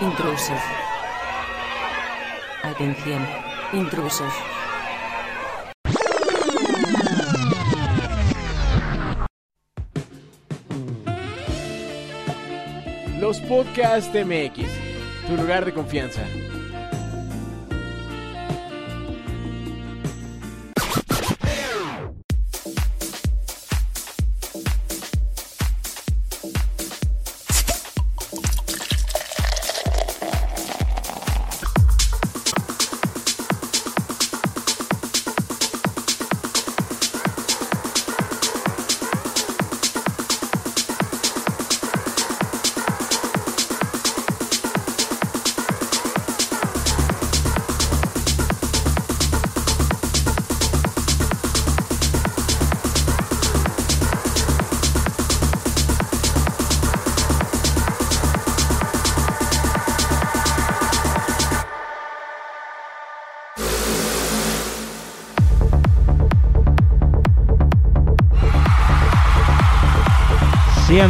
Intrusos. Atención, intrusos. Los Podcast MX, tu lugar de confianza.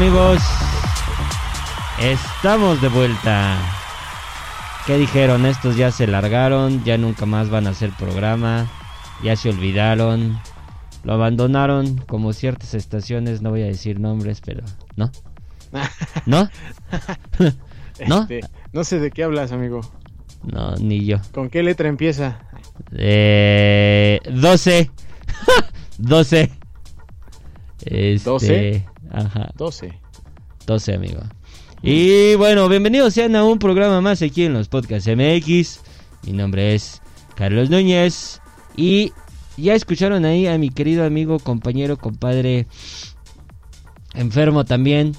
Amigos. Estamos de vuelta. ¿Qué dijeron? Estos ya se largaron, ya nunca más van a hacer programa, ya se olvidaron, lo abandonaron como ciertas estaciones, no voy a decir nombres, pero ¿no? ¿No? ¿No? Este, no sé de qué hablas, amigo. No, ni yo. ¿Con qué letra empieza? Eh, 12. 12. Este, ¿Doce? Ajá, 12. 12, amigo. Y bueno, bienvenidos sean a un programa más aquí en los Podcasts MX. Mi nombre es Carlos Núñez. Y ya escucharon ahí a mi querido amigo, compañero, compadre, enfermo también.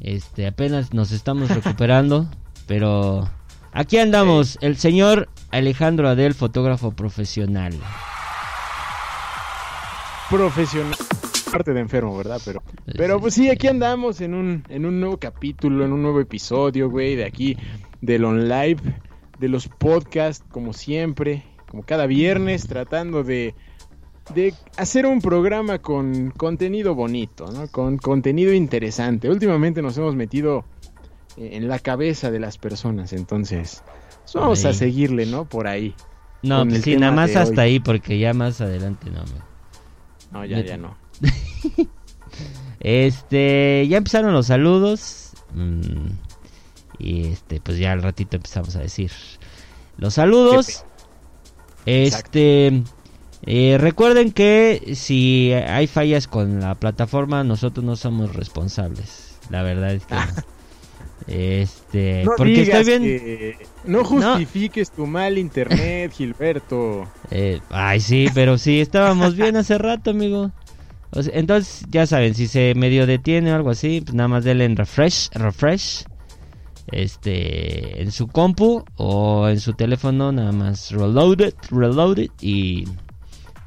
Este, apenas nos estamos recuperando. pero aquí andamos, el señor Alejandro Adel, fotógrafo profesional. Profesional. Parte de enfermo, ¿verdad? Pero, pero pues sí, aquí andamos en un, en un nuevo capítulo, en un nuevo episodio, güey, de aquí, del on live, de los podcasts, como siempre, como cada viernes, tratando de, de hacer un programa con contenido bonito, ¿no? Con contenido interesante. Últimamente nos hemos metido en la cabeza de las personas, entonces pues vamos a seguirle, ¿no? Por ahí. No, pues sí, nada más hasta hoy. ahí, porque ya más adelante no. me- No, ya, ya no. Este, ya empezaron los saludos. mm, y este, pues ya al ratito empezamos a decir los saludos. Este, eh, recuerden que si hay fallas con la plataforma, nosotros no somos responsables. La verdad es que. Este, No porque digas estoy bien. que no justifiques tu mal internet, Gilberto. Eh, ay, sí, pero sí, estábamos bien hace rato, amigo. O sea, entonces, ya saben, si se medio detiene o algo así, pues nada más denle en refresh, refresh. Este, en su compu o en su teléfono, nada más reloaded, reloaded y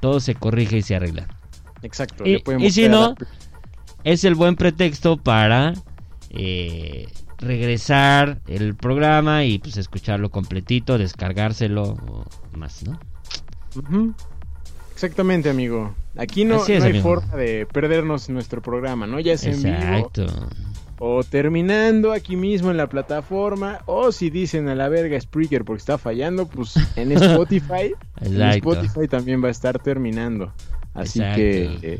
todo se corrige y se arregla. Exacto. Y- le y si no, la- Es el buen pretexto para eh, regresar el programa y pues escucharlo completito, descargárselo o más, ¿no? Ujú. Exactamente, amigo. Aquí no, es, no hay amigo. forma de perdernos nuestro programa, ¿no? Ya sea en vivo Exacto. o terminando aquí mismo en la plataforma o si dicen a la verga Spreaker porque está fallando, pues en Spotify, en Exacto. Spotify también va a estar terminando. Así Exacto. que eh,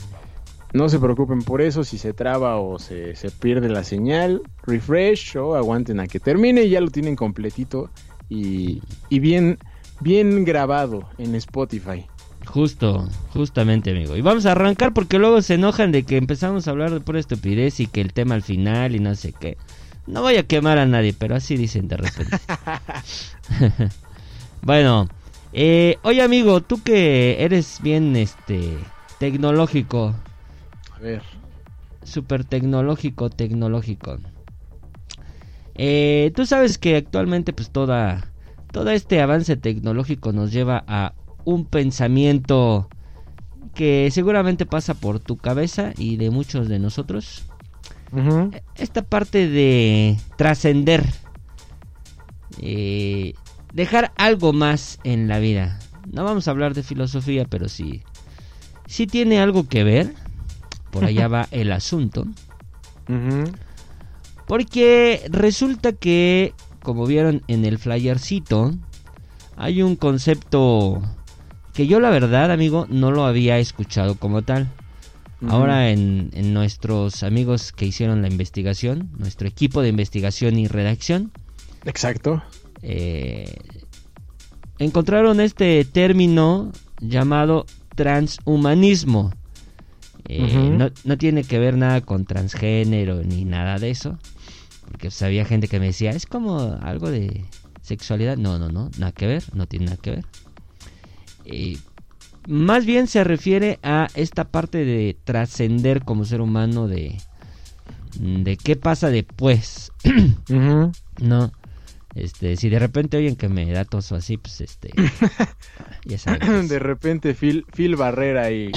no se preocupen por eso, si se traba o se, se pierde la señal, refresh o aguanten a que termine y ya lo tienen completito y, y bien, bien grabado en Spotify. Justo, justamente, amigo. Y vamos a arrancar porque luego se enojan de que empezamos a hablar de pura estupidez y que el tema al final y no sé qué. No voy a quemar a nadie, pero así dicen de repente. bueno, eh, oye, amigo, tú que eres bien, este, tecnológico, A ver, super tecnológico, tecnológico. Eh, tú sabes que actualmente, pues, toda, todo este avance tecnológico nos lleva a un pensamiento que seguramente pasa por tu cabeza y de muchos de nosotros. Esta parte de trascender, eh, dejar algo más en la vida. No vamos a hablar de filosofía, pero sí, sí tiene algo que ver. Por allá va el asunto. Porque resulta que, como vieron en el flyercito, hay un concepto que yo la verdad, amigo, no lo había escuchado como tal. Ahora en, en nuestros amigos que hicieron la investigación, nuestro equipo de investigación y redacción, Exacto. eh, encontraron este término llamado transhumanismo. Eh, no, no tiene que ver nada con transgénero ni nada de eso. Porque pues, había gente que me decía, es como algo de sexualidad. No, no, no, nada que ver, no tiene nada que ver. Eh, más bien se refiere a esta parte de trascender como ser humano, de, de qué pasa después. No. Este, si de repente oyen que me da tos o así, pues este. ya saben. que es- De repente Phil, Phil Barrera y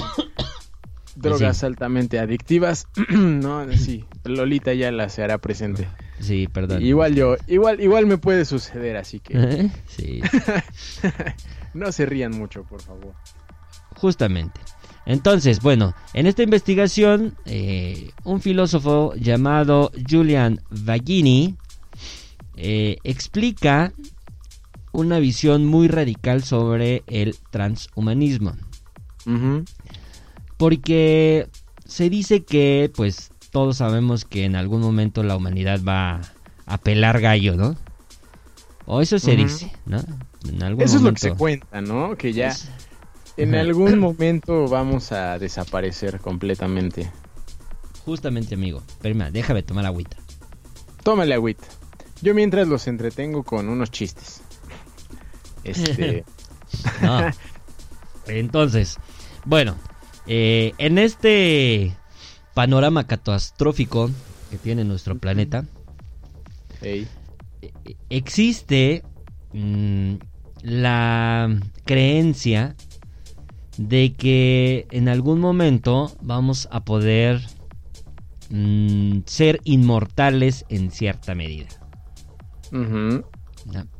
drogas altamente adictivas. no, sí, Lolita ya la se hará presente. Sí, perdón. Igual yo, igual, igual me puede suceder, así que sí, no se rían mucho, por favor. justamente. Entonces, bueno, en esta investigación, eh, un filósofo llamado Julian Vagini eh, explica una visión muy radical sobre el transhumanismo. Porque se dice que, pues, todos sabemos que en algún momento la humanidad va a pelar gallo, ¿no? O eso se dice, ¿no? En algún Eso es lo que se cuenta, ¿no? Que ya en algún momento vamos a desaparecer completamente. Justamente, amigo. Espérame, déjame tomar agüita. Tómale agüita. Yo mientras los entretengo con unos chistes. Este, No. Entonces, bueno, eh, en este panorama catastrófico que tiene nuestro planeta, eh, existe mm, la creencia de que en algún momento vamos a poder mm, ser inmortales en cierta medida.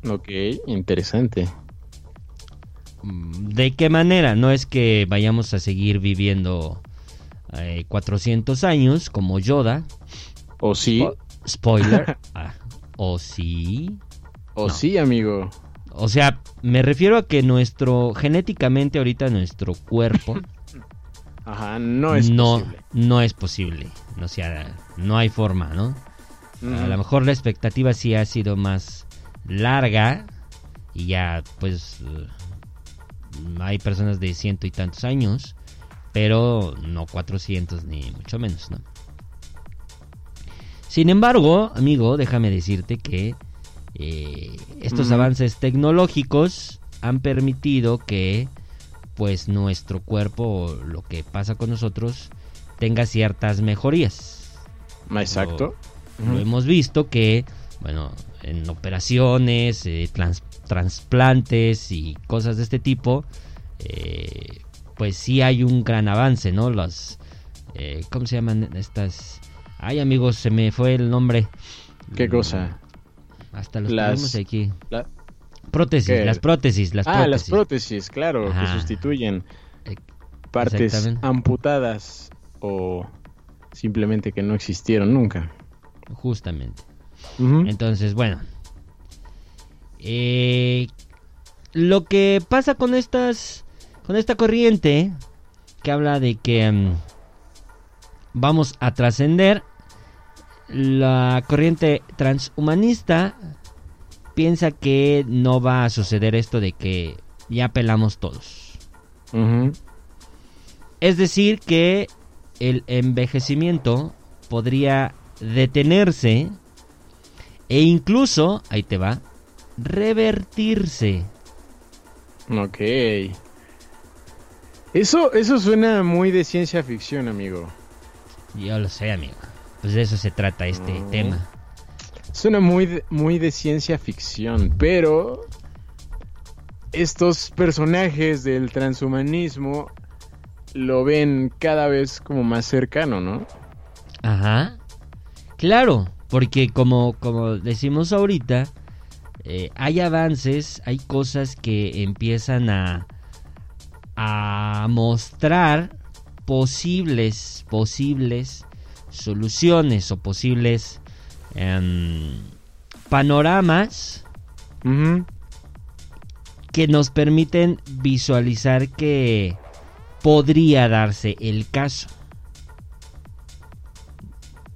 ok, interesante. Mm, ¿De qué manera? No es que vayamos a seguir viviendo eh, 400 años como Yoda. O sí, Spo- spoiler. Ah, o sí. o no. sí, amigo. O sea, me refiero a que nuestro, genéticamente ahorita nuestro cuerpo Ajá, no es no, posible. no es posible. O sea, no hay forma, ¿no? A lo mejor la expectativa sí ha sido más larga y ya pues hay personas de ciento y tantos años, pero no 400 ni mucho menos, ¿no? Sin embargo, amigo, déjame decirte que eh, estos avances tecnológicos han permitido que pues nuestro cuerpo, lo que pasa con nosotros, tenga ciertas mejorías. Exacto. Lo hemos visto que, bueno, en operaciones, eh, trans- trasplantes y cosas de este tipo, eh, pues sí hay un gran avance, ¿no? Los, eh, ¿cómo se llaman estas? Ay, amigos, se me fue el nombre. ¿Qué cosa? Hasta los Las- tenemos aquí. La- Prótesis, ¿Qué? las prótesis, las ah, prótesis. las prótesis, claro, Ajá. que sustituyen Eh, partes amputadas o simplemente que no existieron nunca. Justamente. Entonces, bueno. Eh, lo que pasa con estas. Con esta corriente. Que habla de que. mm, vamos a trascender. La corriente transhumanista. Piensa que no va a suceder esto de que ya pelamos todos. Es decir, que el envejecimiento podría detenerse e incluso, ahí te va, revertirse. Ok. Eso, eso suena muy de ciencia ficción, amigo. Yo lo sé, amigo. Pues de eso se trata este tema. Suena muy de, muy de ciencia ficción, pero estos personajes del transhumanismo lo ven cada vez como más cercano, ¿no? Ajá. Claro, porque como, como decimos ahorita, eh, hay avances, hay cosas que empiezan a, a mostrar posibles, posibles soluciones o posibles em, panoramas que nos permiten visualizar que podría darse el caso.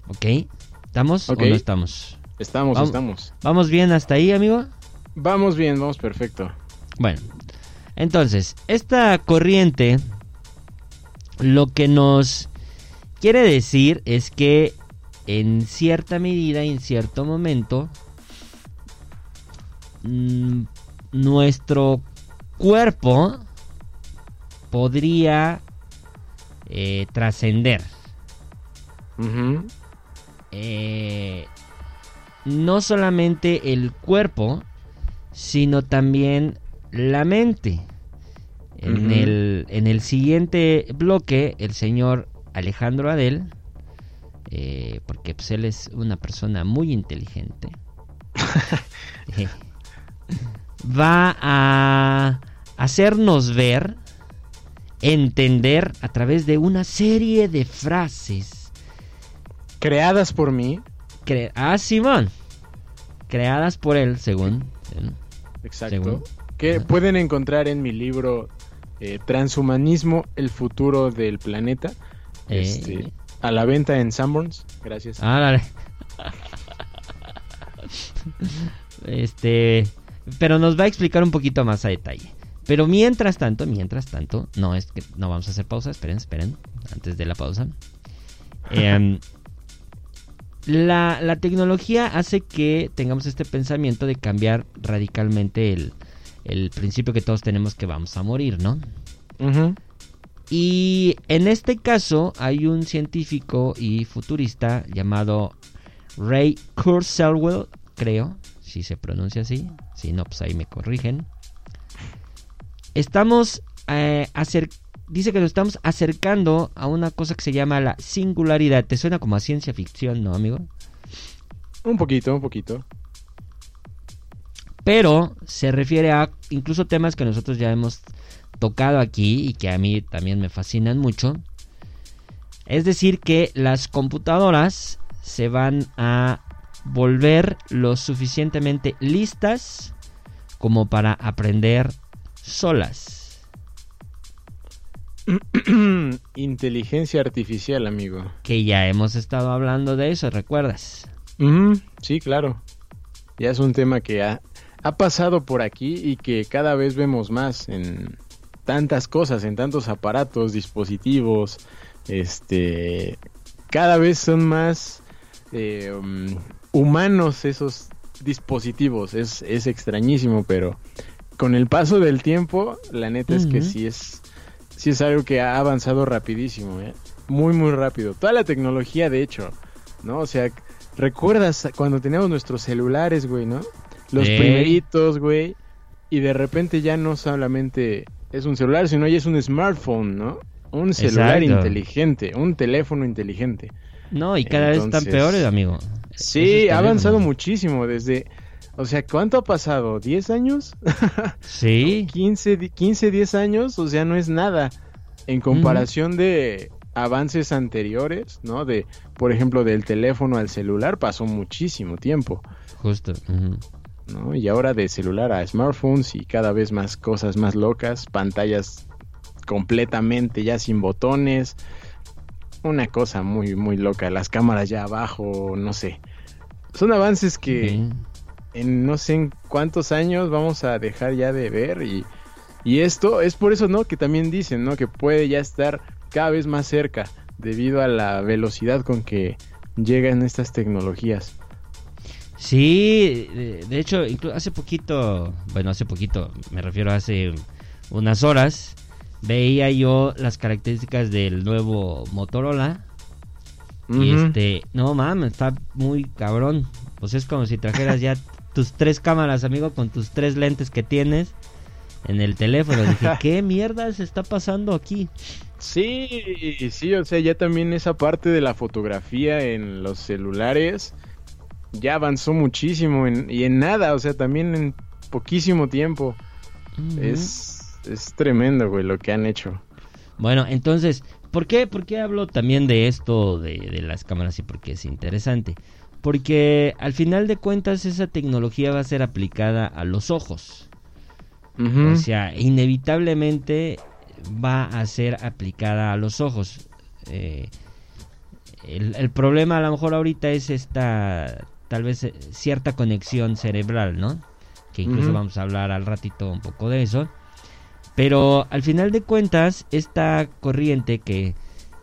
¿Ok? ¿Estamos o no estamos? Estamos, Vamos. estamos. ¿Vamos bien hasta ahí, amigo? Vamos bien, vamos perfecto. Bueno, entonces, esta corriente lo que nos quiere decir es que en cierta medida, en cierto momento, mm, nuestro cuerpo podría eh, trascender. Ujú. Eh, no solamente el cuerpo, sino también la mente. En, el, en el siguiente bloque, el señor Alejandro Adel, eh, porque pues, él es una persona muy inteligente, eh, va a hacernos ver entender a través de una serie de frases. Creadas por mí. cre- ah, Simón. Creadas por él, según. Exacto. Según. Que pueden encontrar en mi libro eh, Transhumanismo, el futuro del planeta. Eh. Este, a la venta en Sanborns. Gracias. Ah, dale. Este, pero nos va a explicar un poquito más a detalle. Pero mientras tanto, mientras tanto, no es que no vamos a hacer pausa, esperen, esperen, antes de la pausa. Em, la, la tecnología hace que tengamos este pensamiento de cambiar radicalmente el, el principio que todos tenemos que vamos a morir, ¿no? Y en este caso hay un científico y futurista llamado Ray Kurzweil, creo, si se pronuncia así. Si no, pues ahí me corrigen. Estamos eh, dice que nos estamos acercando a una cosa que se llama la singularidad. ¿Te suena como a ciencia ficción, no, amigo? Un poquito, un poquito. pero se refiere a incluso temas que nosotros ya hemos tocado aquí y que a mí también me fascinan mucho. Es decir, que las computadoras se van a volver lo suficientemente listas como para aprender solas. Inteligencia artificial, amigo. Que ya hemos estado hablando de eso, ¿recuerdas? Sí, claro. Ya es un tema que ha, ha pasado por aquí y que cada vez vemos más en tantas cosas, en tantos aparatos, dispositivos. Este, cada vez son más eh, um, humanos esos dispositivos. Es, es extrañísimo, pero con el paso del tiempo, la neta es que sí es, sí es algo que ha avanzado rapidísimo, ¿eh? muy muy rápido. Toda la tecnología, de hecho, ¿no? O sea, ¿recuerdas cuando teníamos nuestros celulares, güey, no? Los primeritos, güey, y de repente ya no solamente es un celular, sino ya es un smartphone, ¿no? Un celular Exacto. inteligente, un teléfono inteligente. No, y cada vez están peores, amigo. Sí, ha avanzado muchísimo desde... O sea, ¿cuánto ha pasado? ¿10 años? Sí. 15, di- 15, 10 años, o sea, no es nada en comparación de avances anteriores, ¿no? De, por ejemplo, del teléfono al celular pasó muchísimo tiempo, Justo. ¿no? Y ahora de celular a smartphones y cada vez más cosas más locas, pantallas completamente ya sin botones, una cosa muy, muy loca, las cámaras ya abajo, no sé. Son avances que. En no sé en cuántos años vamos a dejar ya de ver y, y esto es por eso, ¿no? Que también dicen, ¿no? Que puede ya estar cada vez más cerca debido a la velocidad con que llegan estas tecnologías. Sí, de, hecho, hace poquito, bueno, hace poquito, me refiero a hace unas horas, veía yo las características del nuevo Motorola. Y este, no mames, está muy cabrón. Pues es como si trajeras ya tus tres cámaras, amigo, con tus tres lentes que tienes en el teléfono. Dije, ¿qué mierda se está pasando aquí? Sí, sí, o sea, ya también esa parte de la fotografía en los celulares ya avanzó muchísimo en- y en nada, o sea, también en poquísimo tiempo. Es, es tremendo, güey, lo que han hecho. Bueno, entonces, ¿por qué, por qué hablo también de esto de, de las cámaras y por qué es interesante? Porque al final de cuentas esa tecnología va a ser aplicada a los ojos. O sea, inevitablemente va a ser aplicada a los ojos. Eh, el, el problema a lo mejor ahorita es esta, tal vez eh, cierta conexión cerebral, ¿no? Que incluso vamos a hablar al ratito un poco de eso. Pero al final de cuentas, esta corriente que,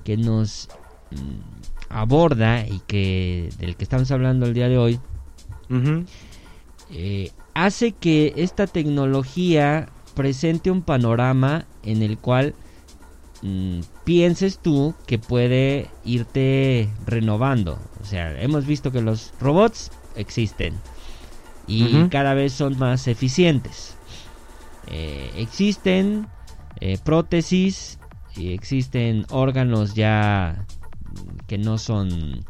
que nos mm, aborda y que del que estamos hablando el día de hoy, eh, hace que esta tecnología presente un panorama en el cual mm, pienses tú que puede irte renovando. O sea, hemos visto que los robots existen y cada vez son más eficientes. Eh, existen eh, prótesis y existen órganos ya que no son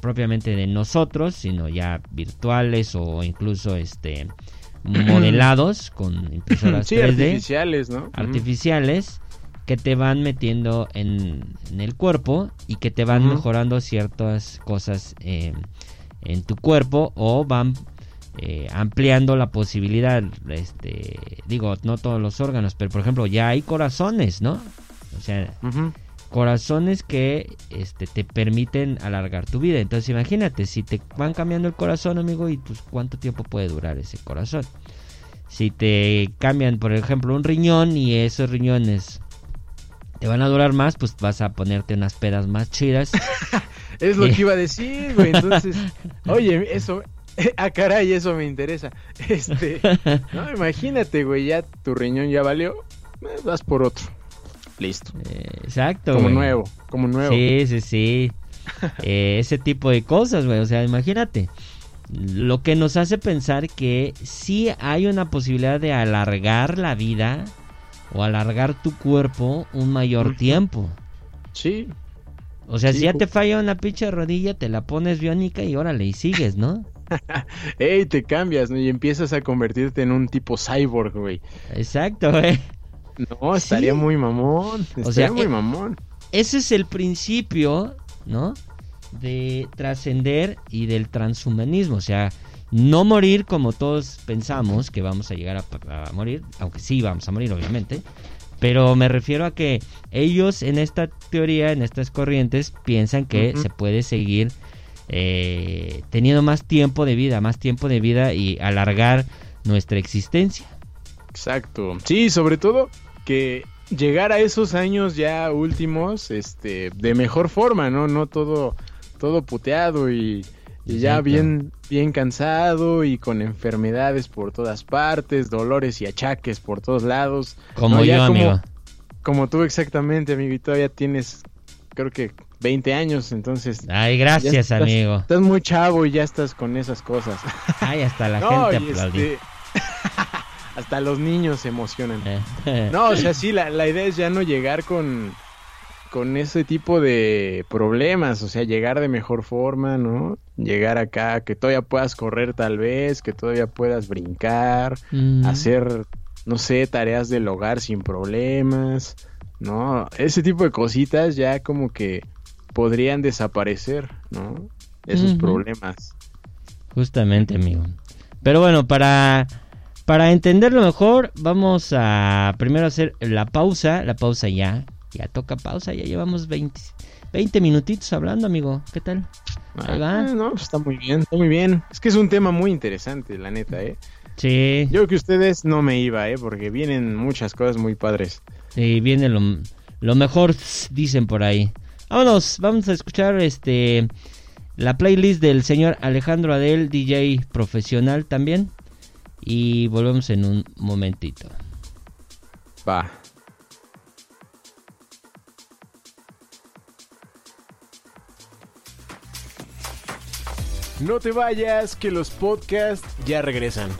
propiamente de nosotros, sino ya virtuales o incluso este modelados con impresoras Sí, 3D artificiales, ¿no? Artificiales que te van metiendo en, en el cuerpo y que te van mejorando ciertas cosas eh, en tu cuerpo o van eh, ampliando la posibilidad, este, digo, no todos los órganos, pero por ejemplo ya hay corazones, ¿no? O sea. Corazones que este, te permiten alargar tu vida. Entonces imagínate, si te van cambiando el corazón, amigo, y pues cuánto tiempo puede durar ese corazón. Si te cambian, por ejemplo, un riñón y esos riñones te van a durar más, pues vas a ponerte unas pedas más chidas. Es lo que iba a decir, güey. Entonces, oye, eso, ah, caray, eso me interesa. Este, no, imagínate, güey, ya tu riñón ya valió, eh, vas por otro. Listo. Eh, Exacto. Como güey. nuevo, como nuevo. Sí, sí, sí. Eh, ese tipo de cosas, güey. O sea, imagínate. Lo que nos hace pensar que sí hay una posibilidad de alargar la vida o alargar tu cuerpo un mayor tiempo. Sí, O sea, Sí, si ya te falla una pinche rodilla, te la pones biónica y órale, y sigues, ¿no? Ey, te cambias, ¿no? Y empiezas a convertirte en un tipo cyborg, güey. Exacto, güey. No, estaría Sí. muy mamón. Estaría sea, muy eh, mamón. Ese es el principio, ¿no? De trascender y del transhumanismo. O sea, no morir como todos pensamos que vamos a llegar a, a morir, aunque sí vamos a morir, obviamente. Pero me refiero a que ellos en esta teoría, en estas corrientes, piensan que se puede seguir eh, teniendo más tiempo de vida, más tiempo de vida y alargar nuestra existencia. Exacto. Sí, sobre todo que llegar a esos años ya últimos, este, de mejor forma, ¿no? No todo, todo puteado y, y ya bien, bien cansado y con enfermedades por todas partes, dolores y achaques por todos lados. Como No, ya yo, como- amigo. Como tú exactamente, amigo, y todavía tienes, creo que 20 años, entonces Ay, gracias, estás- amigo. Estás muy chavo y ya estás con esas cosas. Ay, hasta la no, gente aplaudió. este, hasta los niños se emocionan. Eh, No, o sea, sí, la, la idea es ya no llegar con, con ese tipo de problemas, o sea, llegar de mejor forma, ¿no? Llegar acá, que todavía puedas correr tal vez, que todavía puedas brincar, mm, hacer, no sé, tareas del hogar sin problemas, ¿no? Ese tipo de cositas ya como que podrían desaparecer, ¿no? Esos problemas. Justamente, amigo. Pero bueno, para, para entenderlo mejor, vamos a primero hacer la pausa. La pausa ya. Ya toca pausa. Ya llevamos 20, 20 minutitos hablando, amigo. ¿Qué tal? Ahí va. Ah, no, pues está muy bien, está muy bien. Es que es un tema muy interesante, la neta, ¿eh? Sí. Yo creo que ustedes no me iba, ¿eh? Porque vienen muchas cosas muy padres. Sí, viene lo, lo mejor, dicen por ahí. Vámonos, vamos a escuchar este la playlist del señor Alejandro Adel, DJ profesional también. Y volvemos en un momentito. Va. No te vayas, que los podcasts ya regresan.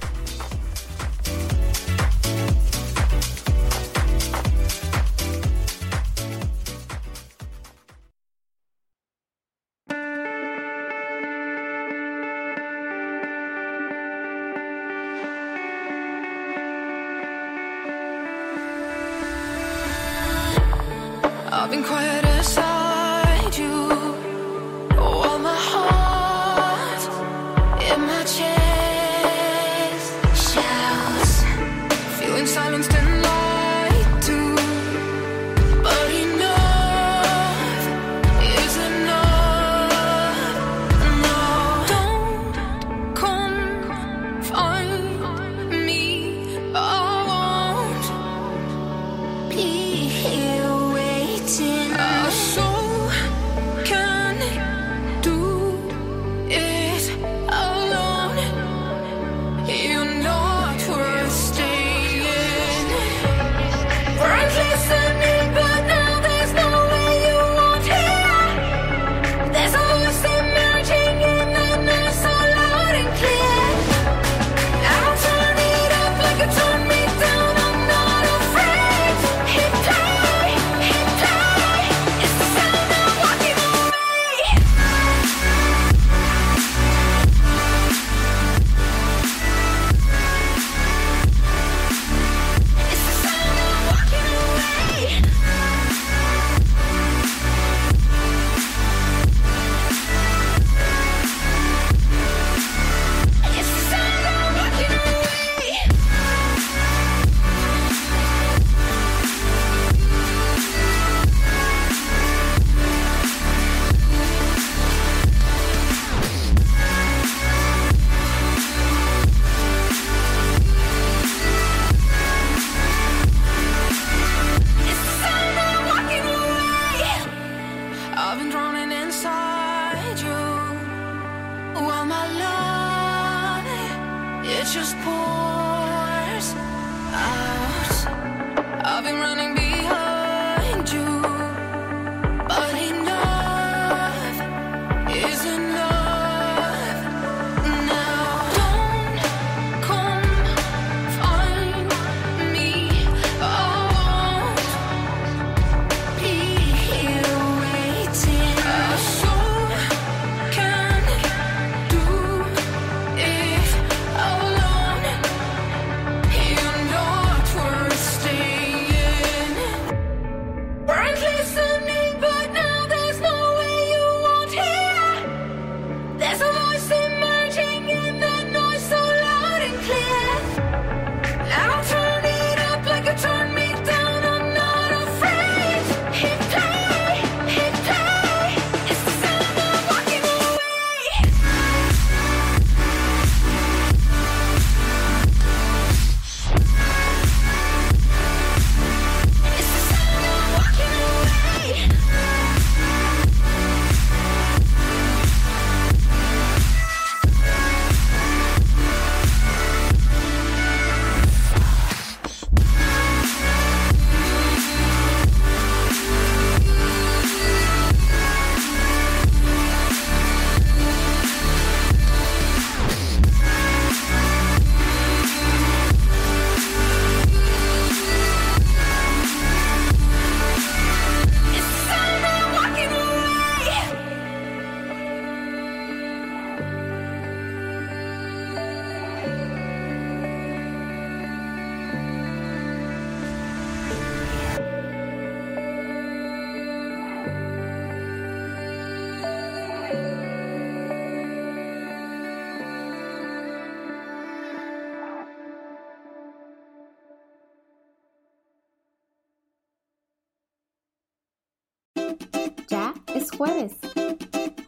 Jueves.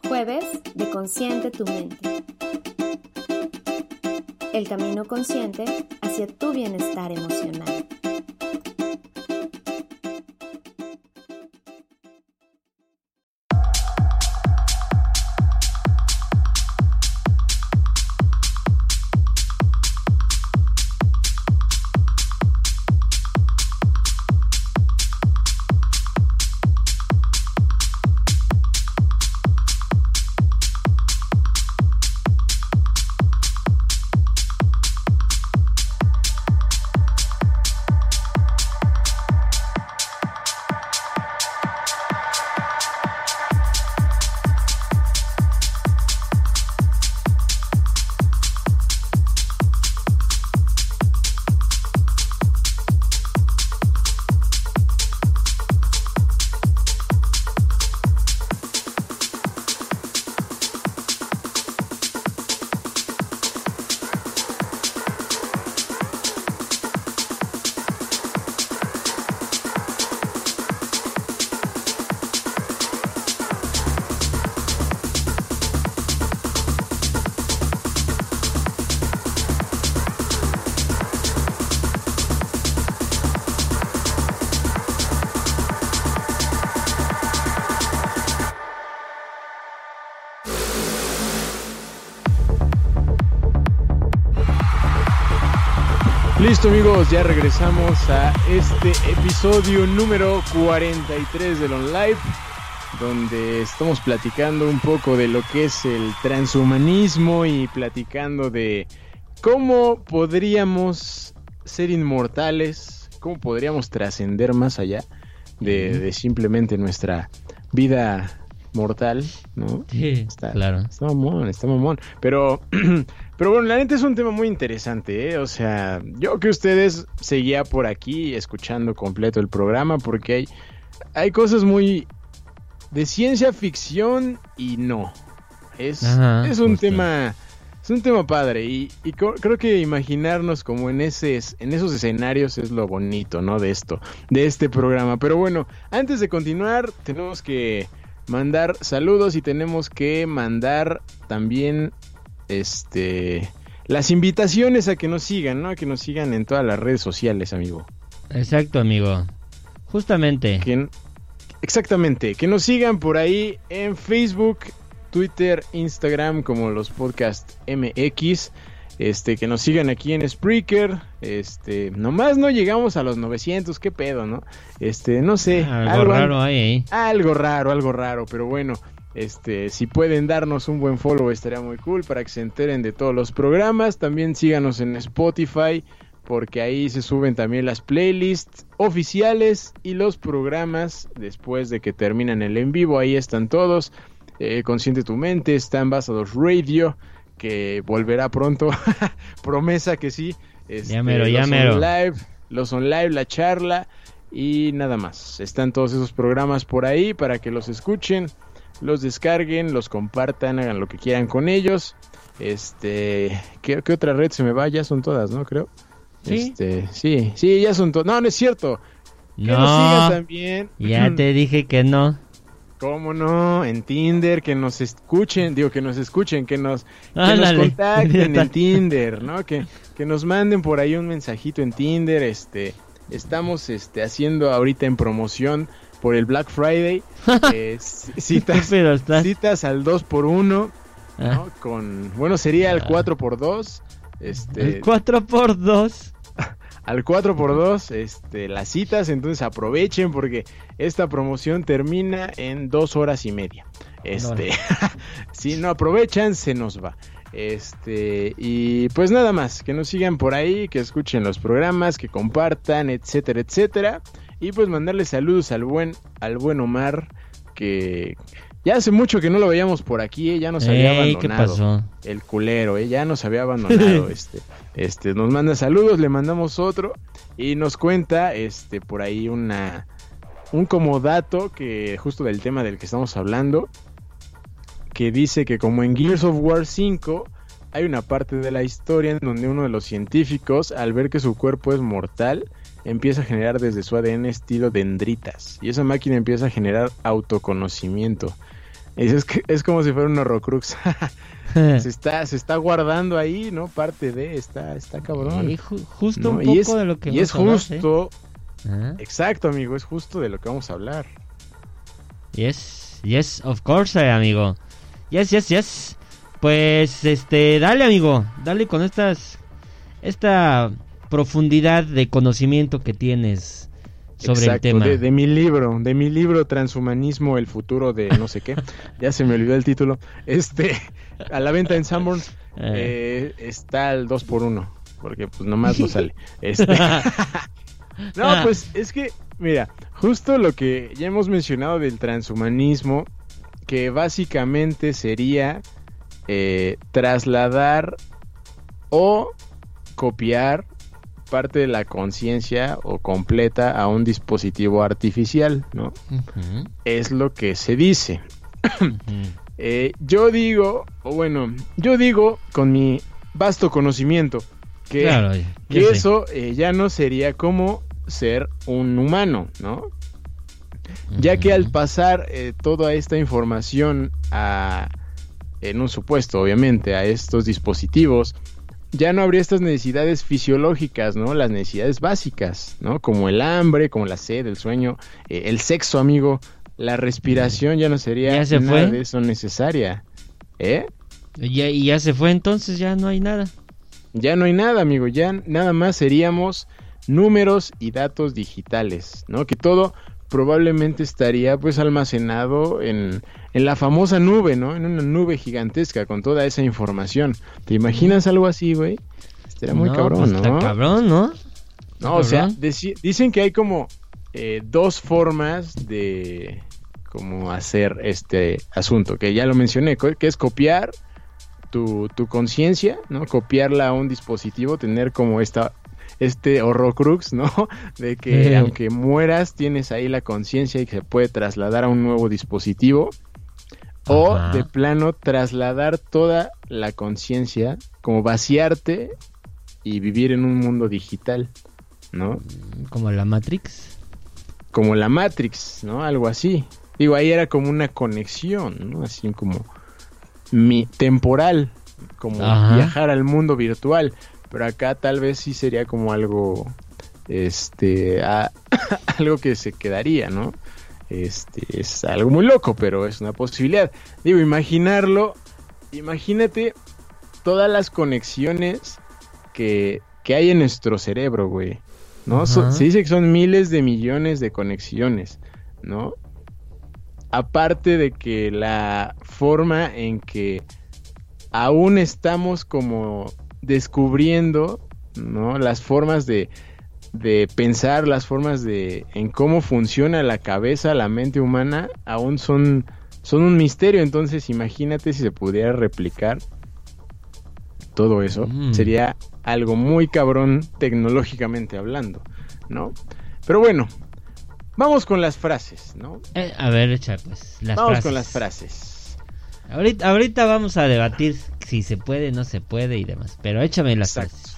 Jueves de Consciente tu mente. El camino consciente hacia tu bienestar emocional. Listo amigos, ya regresamos a este episodio número 43 del On Live, donde estamos platicando un poco de lo que es el transhumanismo y platicando de cómo podríamos ser inmortales, cómo podríamos trascender más allá de, de simplemente nuestra vida mortal, ¿no? Sí, Está, claro. está mamón, está mamón. Pero, pero bueno, la neta es un tema muy interesante, ¿eh? O sea, yo que ustedes seguía por aquí escuchando completo el programa porque hay, hay cosas muy de ciencia ficción y no. Es, Ajá, es un justo. tema... Es un tema padre y, y creo que imaginarnos como en, ese, en esos escenarios es lo bonito, ¿no? De esto, de este programa. Pero bueno, antes de continuar, tenemos que mandar saludos y tenemos que mandar también este las invitaciones a que nos sigan, ¿no? A que nos sigan en todas las redes sociales, amigo. Exacto, amigo. Justamente. Que, exactamente, que nos sigan por ahí en Facebook, Twitter, Instagram como los podcast MX. Este, que nos sigan aquí en Spreaker. Este, nomás no llegamos a los 900, qué pedo, ¿no? Este, no sé. Algo raro hay ahí. Algo raro, algo raro, pero bueno. Este, si pueden darnos un buen follow estaría muy cool para que se enteren de todos los programas. También síganos en Spotify porque ahí se suben también las playlists oficiales y los programas después de que terminan el en vivo. Ahí están todos. Eh, Consciente tu mente, está Ambassadors Radio, que volverá pronto. Promesa que sí. Este, Ya mero, los ya mero. on live, los on live, la charla y nada más. Están todos esos programas por ahí para que los escuchen, los descarguen, los compartan, hagan lo que quieran con ellos. Este, ¿qué, qué otra red se me va? Ya son todas, ¿no? Creo. ¿Sí? Este, sí, sí, ya son todas. No, no es cierto. Que nos No, sigan también. ya te dije que no. ¿Cómo no? En Tinder, que nos escuchen, digo que nos escuchen, que nos, que nos contacten en Tinder, ¿no? Que, que nos manden por ahí un mensajito en Tinder, este, estamos este, haciendo ahorita en promoción por el Black Friday, eh, citas, citas al 2 por 1 Ah, ¿no? Con, bueno, sería el Ah. 4 por 2 este, El 4 por 2 al 4x2 este, las citas, entonces aprovechen porque esta promoción termina en dos horas y media. Este, si no aprovechan, se nos va. Este, y pues nada más, que nos sigan por ahí, que escuchen los programas, que compartan, etcétera, etcétera. Y pues mandarle saludos al buen, al buen Omar, que ya hace mucho que no lo veíamos por aquí, eh, ya nos había Ey, ¿qué abandonado pasó? el culero, ¿eh? ya nos había abandonado, este, este, nos manda saludos, le mandamos otro y nos cuenta, este, por ahí una, un como dato que justo del tema del que estamos hablando, que dice que como en Gears of War 5 hay una parte de la historia en donde uno de los científicos, al ver que su cuerpo es mortal, empieza a generar desde su ADN estilo dendritas y esa máquina empieza a generar autoconocimiento. Es, es, que- es como si fuera un horrocrux. se está se está guardando ahí, ¿no? Parte de está está cabrón. Y ju- justo ¿no? un Y poco es- de lo que y es hablar, ¿eh? justo, Ah, exacto, amigo, es justo de lo que vamos a hablar. Yes, yes, of course, eh, amigo. Yes, yes, yes. Pues, este, dale, amigo. Dale con estas. Esta profundidad de conocimiento que tienes sobre Exacto, el tema. De, de mi libro, de mi libro Transhumanismo, el futuro de no sé qué. ya se me olvidó el título. Este, a la venta en Sanborns eh, está al 2 por 1 porque pues nomás no sale. Este, no, pues es que, mira, justo lo que ya hemos mencionado del transhumanismo, que básicamente sería eh, trasladar o copiar parte de la conciencia o completa a un dispositivo artificial, ¿no? Es lo que se dice. Eh, yo digo, o bueno, yo digo con mi vasto conocimiento que, Claro, que eso eh, ya no sería como ser un humano, ¿no? Ya que al pasar eh, toda esta información a, en un supuesto, obviamente, a estos dispositivos, ya no habría estas necesidades fisiológicas, ¿no? Las necesidades básicas, ¿no? Como el hambre, como la sed, el sueño, eh, el sexo, amigo, la respiración ya no sería ¿Ya se nada fue? de eso necesaria, ¿eh? Ya- y ya se fue entonces, ya no hay nada. Ya no hay nada, amigo, ya nada más seríamos números y datos digitales, ¿no? Que todo probablemente estaría pues almacenado en, en la famosa nube, ¿no? En una nube gigantesca con toda esa información. ¿Te imaginas algo así, güey? Estaría muy No, cabrón, pues, ¿no? Está cabrón, ¿no? No, o sea, cabrón. dicen que hay como eh, dos formas de como hacer este asunto, que ya lo mencioné, que es copiar tu, tu conciencia, ¿no? Copiarla a un dispositivo, tener como esta este horrocrux, ¿no? De que Sí. aunque mueras tienes ahí la conciencia y que se puede trasladar a un nuevo dispositivo o Ajá. de plano trasladar toda la conciencia, como vaciarte y vivir en un mundo digital, ¿no? Como la Matrix. como la Matrix, ¿no? Algo así. Digo, ahí era como una conexión, ¿no? Así como mi temporal, como Ajá. viajar al mundo virtual. Pero acá tal vez sí sería como algo, este, a- algo que se quedaría, ¿no? Este, es algo muy loco, pero es una posibilidad. Digo, imaginarlo, imagínate todas las conexiones que, que hay en nuestro cerebro, güey. ¿No? So- se dice que son miles de millones de conexiones, ¿no? Aparte de que la forma en que aún estamos como descubriendo, ¿no? Las formas de, de pensar, las formas de en cómo funciona la cabeza, la mente humana, aún son, son un misterio. Entonces, imagínate si se pudiera replicar todo eso. Mm. Sería algo muy cabrón tecnológicamente hablando, ¿no? Pero bueno, vamos con las frases, ¿no? Eh, a ver, las vamos frases. con las frases. Ahorita, ahorita vamos a debatir si se puede, no se puede y demás. Pero échame las Exacto. frases.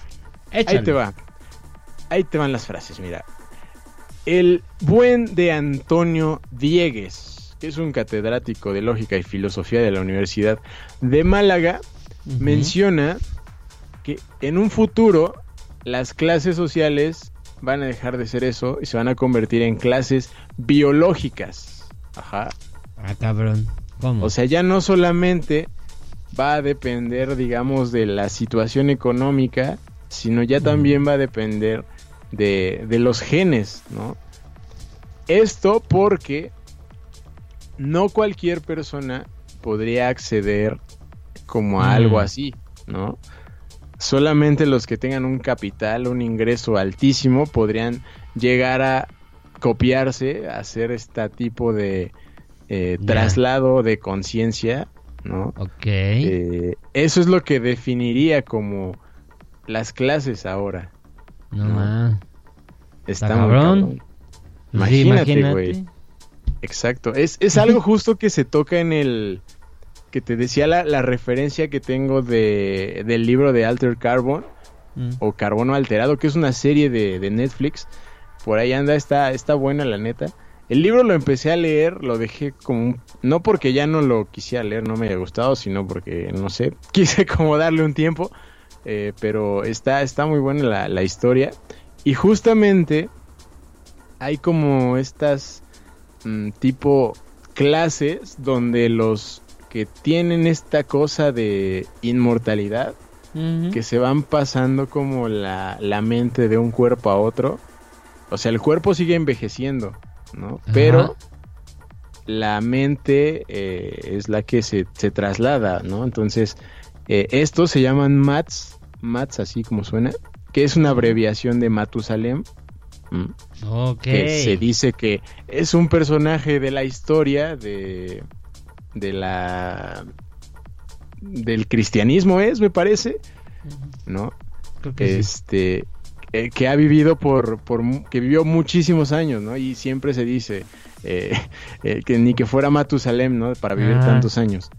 Ahí te va. Ahí te van las frases, mira. El buen de Antonio Diegues, que es un catedrático de lógica y filosofía de la Universidad de Málaga, menciona que en un futuro las clases sociales van a dejar de ser eso y se van a convertir en clases biológicas. Ajá. Ah, cabrón. ¿Cómo? O sea, ya no solamente va a depender, digamos, de la situación económica, sino ya también va a depender de, de los genes, ¿no? Esto porque no cualquier persona podría acceder como a Mm. algo así, ¿no? Solamente los que tengan un capital, un ingreso altísimo, podrían llegar a copiarse, a hacer este tipo de eh, traslado de conciencia, ¿no? ok. Eh, eso es lo que definiría como las clases ahora. No no. más. Está Está muy cabrón. Imagínate, güey. Exacto. Es, es algo justo que se toca en el... Que te decía la, la referencia que tengo de, del libro de Alter Carbon Mm. o Carbono Alterado, que es una serie de, de Netflix. Por ahí anda, está, está buena la neta. El libro lo empecé a leer, lo dejé como... No porque ya no lo quisiera leer, no me haya gustado, sino porque, no sé, quise como darle un tiempo. Eh, pero está, está muy buena la, la historia. Y justamente hay como estas mm, tipo clases donde los que tienen esta cosa de inmortalidad, que se van pasando como la, la mente de un cuerpo a otro. O sea, el cuerpo sigue envejeciendo, ¿no? Pero la mente eh, es la que se, se traslada, ¿no? Entonces, eh, estos se llaman MATS, MATS así como suena, que es una abreviación de Matusalem. ¿m? Ok. que se dice que es un personaje de la historia de de la del cristianismo es me parece no Creo que sí. este eh, que ha vivido por, que vivió muchísimos años no y siempre se dice eh, eh, que ni que fuera Matusalem no para vivir Ah. tantos años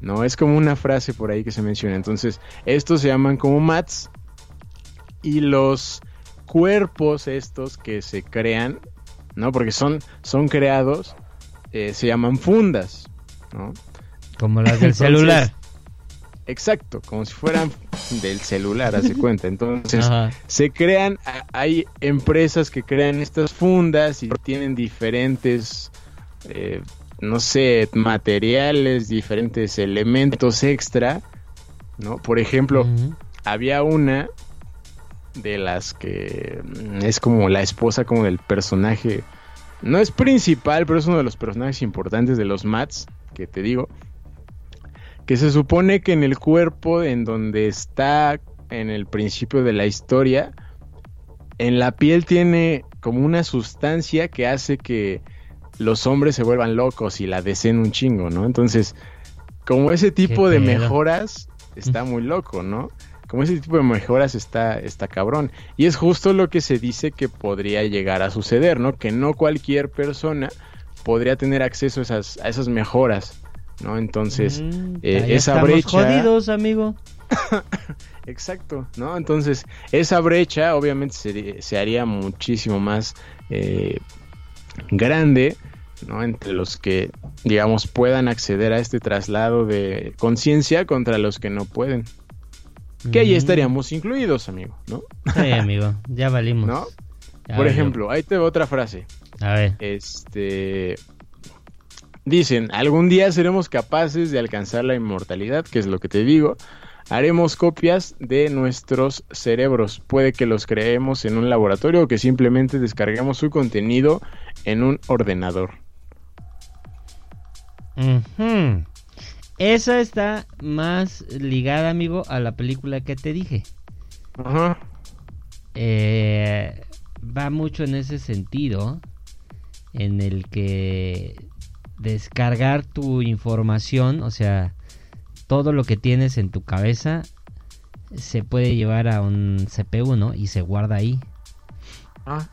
no es como una frase por ahí que se menciona entonces estos se llaman como mats y los cuerpos estos que se crean no porque son son creados eh, se llaman fundas no Como las del Entonces, celular. Exacto, como si fueran del celular, hace cuenta. Entonces, Ajá. se crean, hay empresas que crean estas fundas y tienen diferentes, eh, no sé, materiales, diferentes elementos extra, ¿no? Por ejemplo, había una de las que mm, es como la esposa como del personaje, no es principal, pero es uno de los personajes importantes de los Mats, que te digo, que se supone que en el cuerpo en donde está en el principio de la historia, en la piel tiene como una sustancia que hace que los hombres se vuelvan locos y la deseen un chingo, ¿no? Entonces, como ese tipo de mejoras está muy loco, ¿no? Como ese tipo de mejoras está, está cabrón. Y es justo lo que se dice que podría llegar a suceder, ¿no? Que no cualquier persona podría tener acceso a esas, a esas mejoras, ¿no? Entonces, Mm, eh, esa estamos brecha... jodidos, amigo. Exacto, ¿no? Entonces, esa brecha obviamente se, se haría muchísimo más eh, grande, ¿no? Entre los que, digamos, puedan acceder a este traslado de conciencia contra los que no pueden. Que ahí estaríamos incluidos, amigo, ¿no? Sí, amigo. Ya valimos. ¿No? Ya Por ejemplo, ahí te va otra frase. A ver. Este. Dicen, algún día seremos capaces de alcanzar la inmortalidad, que es lo que te digo. haremos copias de nuestros cerebros. Puede que los creemos en un laboratorio o que simplemente descarguemos su contenido en un ordenador. Ujú. Esa está más ligada, amigo, a la película que te dije. Ajá. Eh, va mucho en ese sentido, en el que descargar tu información, o sea, todo lo que tienes en tu cabeza, se puede llevar a un CPU, ¿no? Y se guarda ahí. Ah,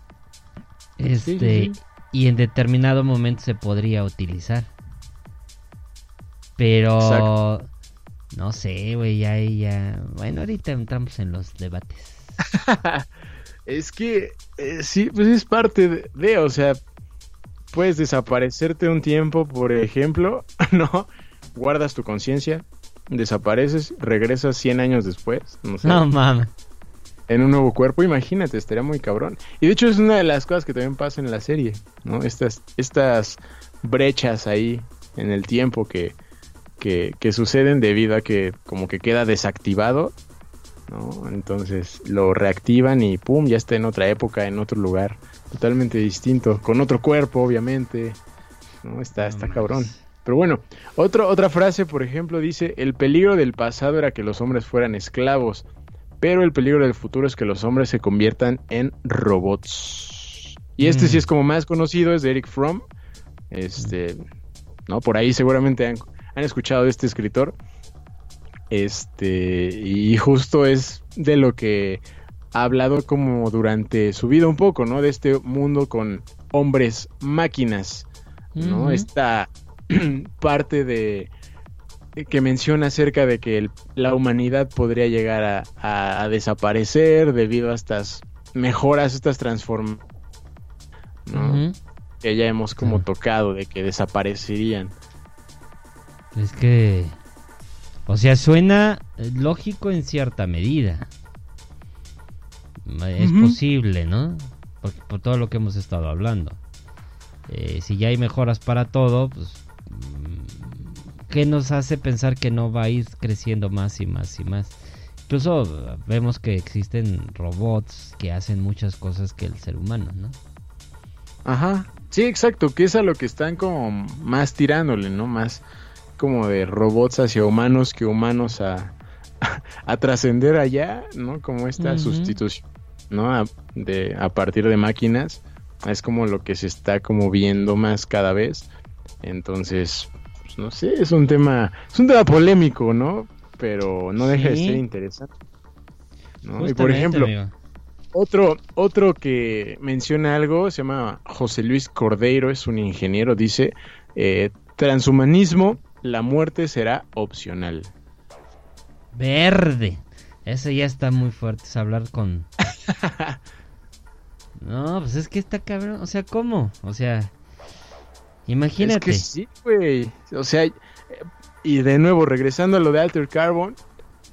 Este, sí, sí. y en determinado momento se podría utilizar. Pero Exacto. no sé, güey, ya ya, bueno, ahorita entramos en los debates. Es que eh, sí, pues es parte de, de, o sea, puedes desaparecerte un tiempo, por ejemplo, ¿no? Guardas tu conciencia, desapareces, regresas 100 años después, no sé, No mames. en un nuevo cuerpo, imagínate, estaría muy cabrón. Y de hecho es una de las cosas que también pasa en la serie, ¿no? Estas, estas brechas ahí en el tiempo que, que, que suceden debido a que como que queda desactivado, ¿no? Entonces lo reactivan y pum, ya está en otra época, en otro lugar, totalmente distinto, con otro cuerpo, obviamente, ¿no? Está, está cabrón. Pero bueno, otro, otra frase, por ejemplo, dice, el peligro del pasado era que los hombres fueran esclavos, pero el peligro del futuro es que los hombres se conviertan en robots. Y este Mm. sí es como más conocido, es de Eric Fromm. Este, ¿no? Por ahí seguramente han, han escuchado de este escritor. Este, y justo es de lo que ha hablado como durante su vida un poco, ¿no? De este mundo con hombres máquinas, ¿no? Esta parte de que menciona acerca de que el- la humanidad podría llegar a, a- a desaparecer debido a estas mejoras, estas transformaciones, ¿no? Que ya hemos como tocado de que desaparecerían. Es que, o sea, suena lógico en cierta medida. Es posible, ¿no? Por, por todo lo que hemos estado hablando. Eh, si ya hay mejoras para todo, pues, mm, ¿qué nos hace pensar que no va a ir creciendo más y más y más? Incluso vemos que existen robots que hacen muchas cosas que el ser humano, ¿no? Ajá. Sí, exacto, que es a lo que están como más tirándole, ¿no? Más como de robots hacia humanos que humanos a, a, trascender allá, ¿no? Como esta sustitución, ¿no? A, de, a partir de máquinas. Es como lo que se está como viendo más cada vez. Entonces, pues, no sé, es un tema, es un tema polémico, ¿no? Pero no deja de ser interesante. ¿no? Y por ejemplo, amigo. otro, otro que menciona algo se llama José Luis Cordeiro, es un ingeniero, dice, eh, transhumanismo, la muerte será opcional. Verde. Ese ya está muy fuerte, es hablar con... no, pues es que está cabrón. O sea, ¿cómo? O sea, imagínate. Es que sí, güey. O sea, y de nuevo, regresando a lo de Alter Carbon,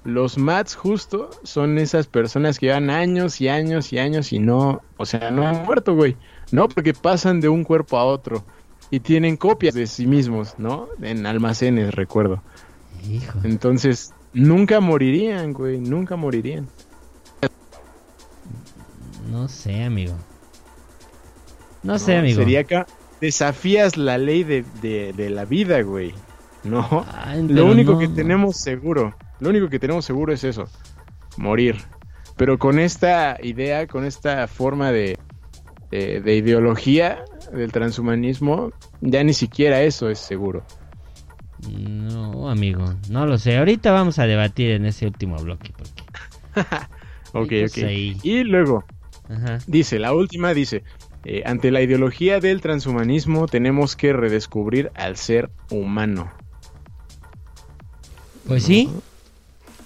los Mats justo son esas personas que llevan años y años y años y no, o sea, no han muerto, güey. No, porque pasan de un cuerpo a otro y tienen copias de sí mismos, ¿no? En almacenes, recuerdo. Hijo. Entonces, nunca morirían, güey, nunca morirían. No sé, amigo. No, sé, amigo. Sería acá, desafías la ley de, de- de la vida, güey. No, Ay, lo único no, que no. tenemos seguro, lo único que tenemos seguro es eso, morir. Pero con esta idea, con esta forma de, de, de ideología del transhumanismo, ya ni siquiera eso es seguro. No, amigo. No lo sé. Ahorita vamos a debatir en ese último bloque. Porque... Ok, ok. ahí. Y luego, Ajá. Dice, la última dice, eh, ante la ideología del transhumanismo tenemos que redescubrir al ser humano. Pues sí,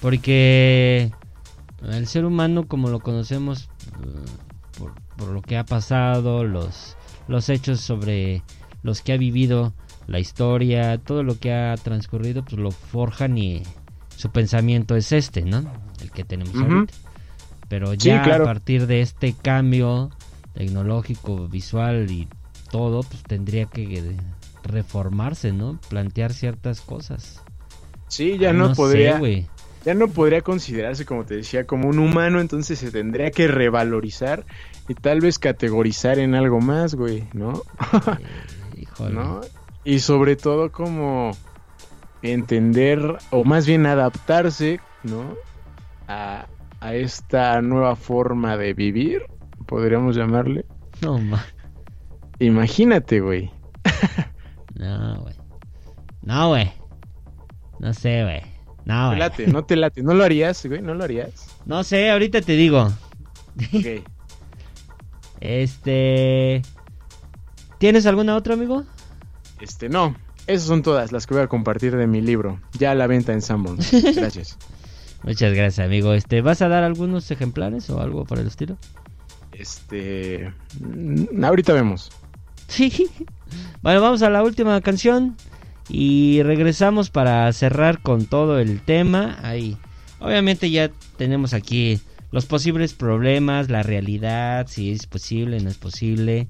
porque el ser humano como lo conocemos eh, por, por lo que ha pasado, los, los hechos sobre los que ha vivido, la historia, todo lo que ha transcurrido, pues lo forjan y su pensamiento es este, ¿no? El que tenemos Ujú. ahorita. Pero Sí, ya claro. a partir de este cambio tecnológico, visual y todo, pues tendría que reformarse, ¿no? Plantear ciertas cosas. Sí, ya no, sé, podría. Ya no podría considerarse, como te decía, como un humano, entonces se tendría que revalorizar y tal vez categorizar en algo más, güey, ¿no? Híjole. ¿No? Y sobre todo como entender, o más bien adaptarse, ¿no? A, a esta nueva forma de vivir, podríamos llamarle. No, ma. Imagínate, güey. No, güey. No, güey. No sé, güey. No, Te late, no te late. ¿No lo harías, güey? ¿No lo harías? No sé, ahorita te digo. Ok. Este. ¿Tienes alguna otra, amigo? Este, no. Esas son todas las que voy a compartir de mi libro. Ya a la venta en Sanborns. Gracias. Muchas gracias, amigo. Este, ¿vas a dar algunos ejemplares o algo por el estilo? Este. mm, Ahorita vemos. Sí. Bueno, vamos a la última canción y regresamos para cerrar con todo el tema. Ahí. Obviamente ya tenemos aquí los posibles problemas, la realidad, si es posible, no es posible,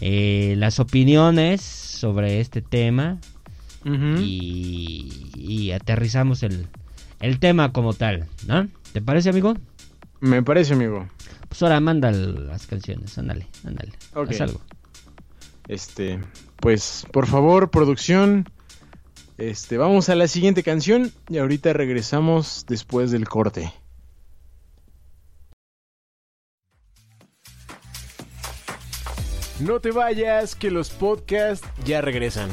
eh, las opiniones sobre este tema y, y aterrizamos el, el tema como tal, ¿no? ¿Te parece, amigo? Me parece, amigo. Pues ahora manda las canciones, ándale, ándale. Ok. Haz algo. Este, pues, por favor, producción. Este, vamos a la siguiente canción y ahorita regresamos después del corte. No te vayas, que los podcasts ya regresan.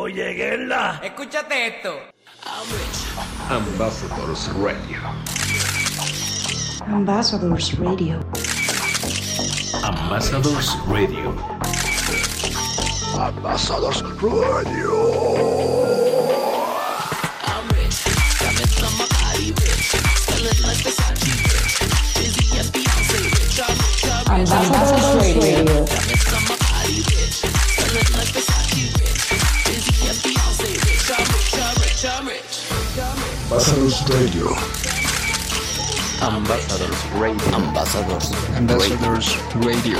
Oye, Gela. Escúchate esto. Ambassadors Radio. Ambassadors Radio. Ambassadors Radio. Ambassadors Radio. Ambassadors Radio. Ambassadors Radio. Ambassadors Radio. Ambassadors. Ambassadors Radio.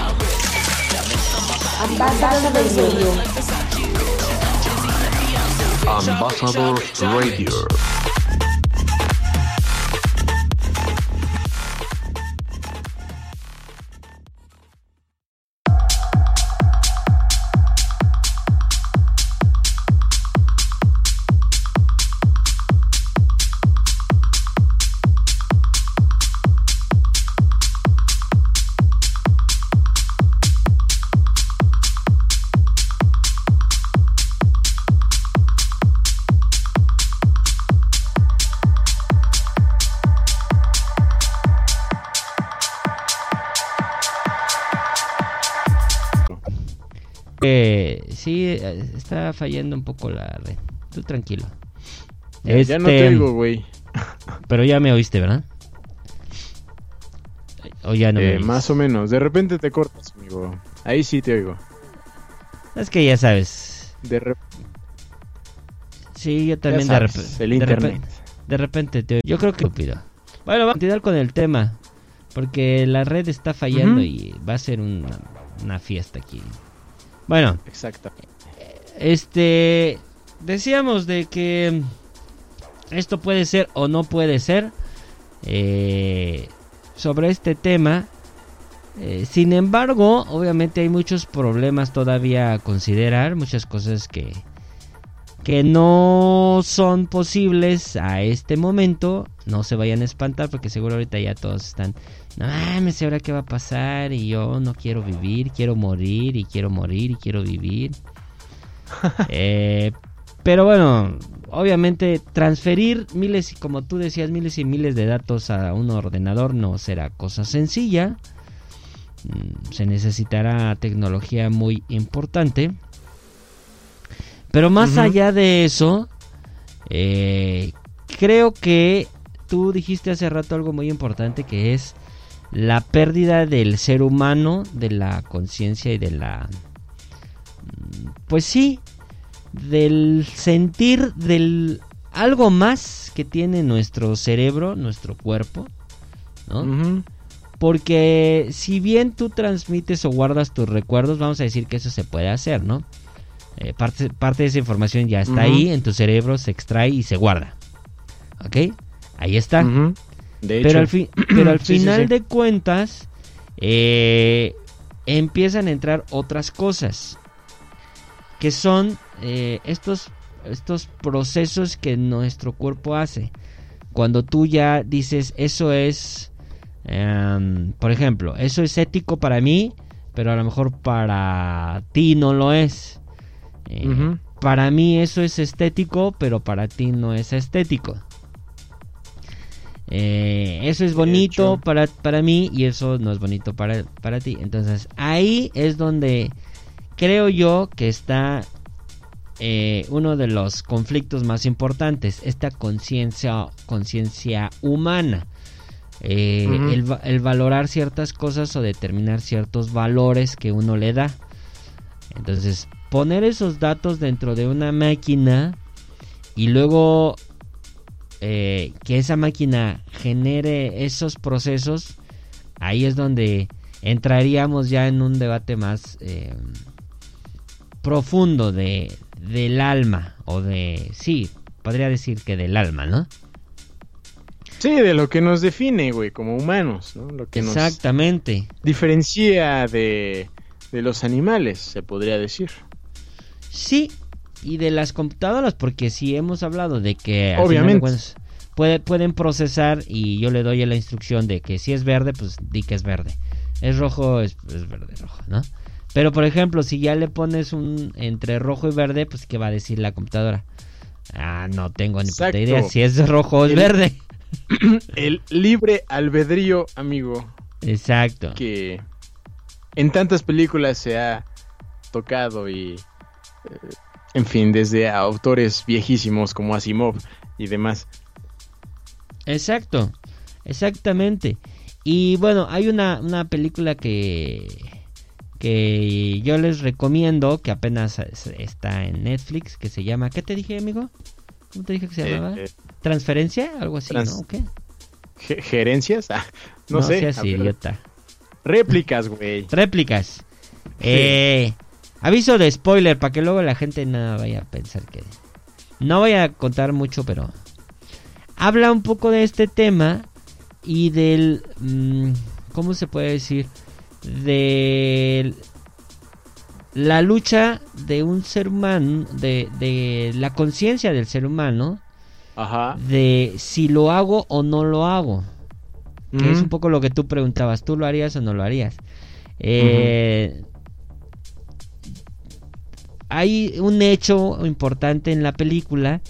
Ambassadors Radio. Ambassadors Radio. Eh, está fallando un poco la red. Tú tranquilo. Ya, ya no te Este, oigo, güey. Pero ya me oíste, ¿verdad? O ya no me Eh, oyes? más o menos. De repente te cortas, amigo. Ahí sí te oigo. Es que ya sabes. De re- Sí, yo ya también de, repente, el de internet. repente. De repente te oigo. Yo creo que estúpido. Bueno, vamos a continuar con el tema. Porque la red está fallando y va a ser una, una fiesta aquí. Bueno, Exacto. Este. Decíamos de que esto puede ser o no puede ser. eh, sobre este tema. Eh, sin embargo, obviamente hay muchos problemas todavía a considerar, muchas cosas que, que no son posibles a este momento. No se vayan a espantar porque seguro ahorita ya todos están, no mames, ¿y ahora qué va a pasar? Y yo no quiero vivir, quiero morir y quiero morir y quiero vivir. Eh, pero bueno, obviamente transferir miles, y como tú decías, miles y miles de datos a un ordenador no será cosa sencilla. Mm, Se necesitará tecnología muy importante. Pero más allá de eso, eh, creo que tú dijiste hace rato algo muy importante que es la pérdida del ser humano, de la conciencia y de la... Pues sí, del sentir del algo más que tiene nuestro cerebro, nuestro cuerpo, ¿no? Porque si bien tú transmites o guardas tus recuerdos, vamos a decir que eso se puede hacer, ¿no? Eh, parte, parte de esa información ya está ahí, en tu cerebro se extrae y se guarda. ¿Ok? Ahí está. De Pero hecho. al, fi- pero al Sí, sí, final sí. de cuentas, eh, empiezan a entrar otras cosas. Que son eh, estos, estos procesos que nuestro cuerpo hace. Cuando tú ya dices, eso es, em, por ejemplo, eso es ético para mí, pero a lo mejor para ti no lo es. Eh. Para mí eso es estético, pero para ti no es estético. Eh, eso es bonito para, para mí y eso no es bonito para, para ti. Entonces ahí es donde creo yo que está eh, uno de los conflictos más importantes, esta conciencia conciencia humana. Eh, el, va- el valorar ciertas cosas o determinar ciertos valores que uno le da. Entonces, poner esos datos dentro de una máquina y luego eh, que esa máquina genere esos procesos, ahí es donde entraríamos ya en un debate más eh, profundo de, del alma, o de, sí, podría decir que del alma, ¿no? Sí, de lo que nos define, güey, como humanos, ¿no? Lo que Exactamente. nos diferencia de, de los animales, se podría decir. Sí, y de las computadoras, porque si hemos hablado de que Obviamente. cuentas, puede- pueden procesar y yo le doy la instrucción de que si es verde, pues di que es verde. Es rojo, es, es verde, rojo, ¿no? Pero por ejemplo, si ya le pones un entre rojo y verde, pues ¿qué va a decir la computadora? Ah, no tengo ni puta idea si es rojo o es verde. El libre albedrío, amigo, Exacto. que en tantas películas se ha tocado y, eh, en fin, desde autores viejísimos como Asimov y demás. Exacto, exactamente. Y bueno, hay una, una película que, que yo les recomiendo, que apenas es- está en Netflix, que se llama, ¿qué te dije, amigo? ¿Cómo te dije que se Eh, llamaba? eh, ¿Transferencia? Algo así, trans- ¿no? ¿O qué? ge- ¿Gerencias? Ah, no, sé. seas idiota. Réplicas, güey. Réplicas. Eh, aviso de spoiler, para que luego la gente no vaya a pensar que... No voy a contar mucho, pero... Habla un poco de este tema y del... mm, ¿Cómo se puede decir? De la lucha de un ser humano, de, de la conciencia del ser humano, Ajá. de si lo hago o no lo hago. Que es un poco lo que tú preguntabas, ¿tú lo harías o no lo harías? Eh, Hay un hecho importante en la película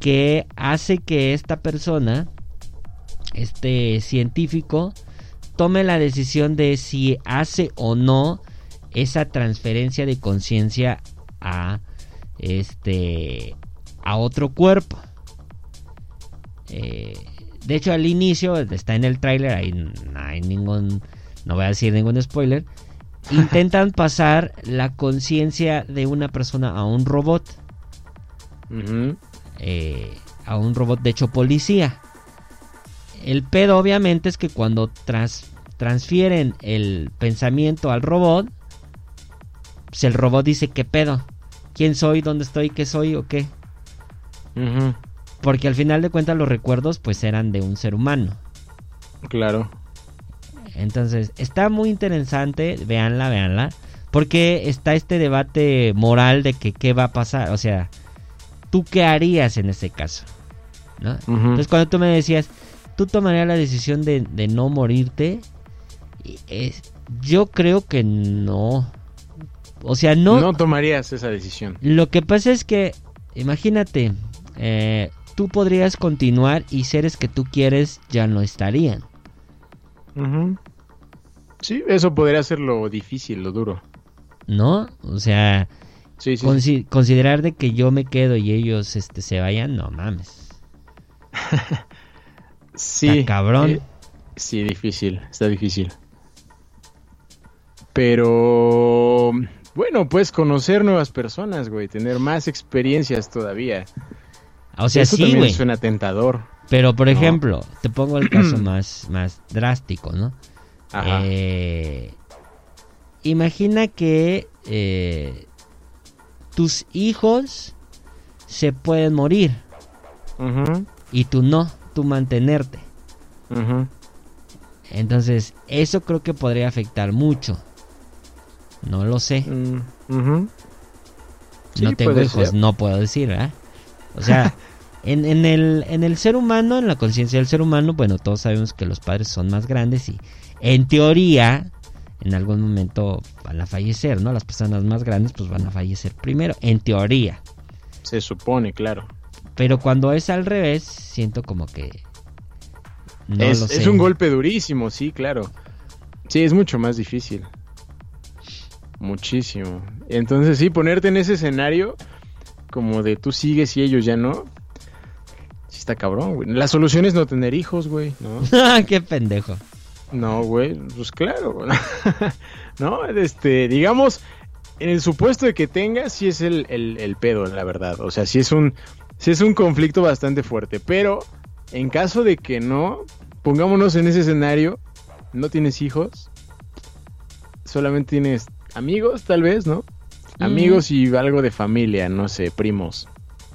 que hace que esta persona, este científico, tome la decisión de si hace o no esa transferencia de conciencia a este a otro cuerpo. Eh, de hecho, al inicio, está en el tráiler, ahí no hay ningún, no voy a decir ningún spoiler, intentan pasar la conciencia de una persona a un robot, eh, a un robot de hecho policía. El pedo obviamente es que cuando transfieren el pensamiento al robot, pues el robot dice, ¿qué pedo? ¿Quién soy? ¿Dónde estoy? ¿Qué soy? ¿O qué? Porque al final de cuentas los recuerdos pues eran de un ser humano. Claro. Entonces, está muy interesante, véanla, véanla, porque está este debate moral de que qué va a pasar, o sea, ¿tú qué harías en ese caso? ¿No? Entonces, cuando tú me decías, ¿tú tomarías la decisión de, de no morirte? Es- yo creo que no. O sea, no, no tomarías esa decisión. Lo que pasa es que, imagínate, eh, tú podrías continuar y seres que tú quieres ya no estarían. Sí, eso podría ser lo difícil, lo duro. ¿No? O sea, Sí, sí. sí. consi- considerar de que yo me quedo y ellos este, se vayan, no mames. Sí. Está cabrón. eh, sí, difícil, está difícil. Pero bueno, pues conocer nuevas personas, güey, tener más experiencias todavía. O sea, Eso sí, también güey. suena tentador. Pero, por No. ejemplo, te pongo el caso más, más drástico, ¿no? Ajá. Eh, imagina que eh, tus hijos se pueden morir y tú no, tú mantenerte. Entonces, eso creo que podría afectar mucho. No lo sé. Mm. Sí, no tengo hijos, ser. no puedo decir, ¿verdad? O sea, en, en el, en el ser humano, en la conciencia del ser humano, bueno, todos sabemos que los padres son más grandes y en teoría, en algún momento van a fallecer, ¿no? Las personas más grandes pues van a fallecer primero, en teoría. Se supone, claro. Pero cuando es al revés, siento como que... No es, lo es sé. un golpe durísimo, sí, claro. Sí, es mucho más difícil. Muchísimo. Entonces, sí, ponerte en ese escenario, como de tú sigues y ellos ya no. Sí, está cabrón, güey. La solución es no tener hijos, güey, ¿no? Qué pendejo. No, güey, pues claro. no, este, digamos, en el supuesto de que tengas, sí es el, el, el pedo, la verdad. O sea, sí es un, sí es un conflicto bastante fuerte. Pero, en caso de que no, pongámonos en ese escenario, no tienes hijos, solamente tienes amigos, tal vez, ¿no? Amigos y algo de familia, no sé, primos,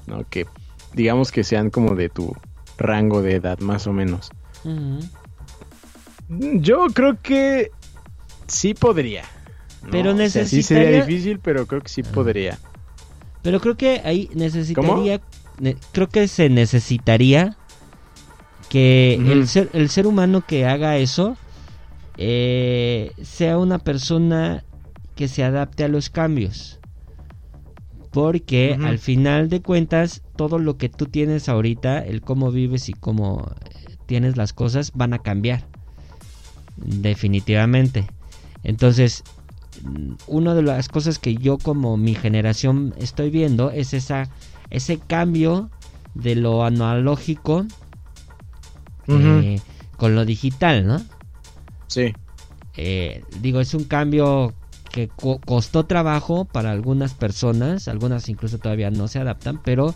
¿no? Que digamos que sean como de tu rango de edad, más o menos. Yo creo que sí podría. ¿no? Pero O sea, sí sería necesitaría- difícil, pero creo que sí podría. Pero creo que ahí necesitaría, ne- creo que se necesitaría que el, ser, el ser humano que haga eso eh, sea una persona que se adapte a los cambios. Porque al final de cuentas, todo lo que tú tienes ahorita, el cómo vives y cómo eh, tienes las cosas, van a cambiar. Definitivamente. Entonces, mm, una de las cosas que yo como mi generación estoy viendo es esa, ese cambio de lo analógico eh, con lo digital, ¿no? Sí. Eh, digo, es un cambio que co- costó trabajo para algunas personas, algunas incluso todavía no se adaptan, pero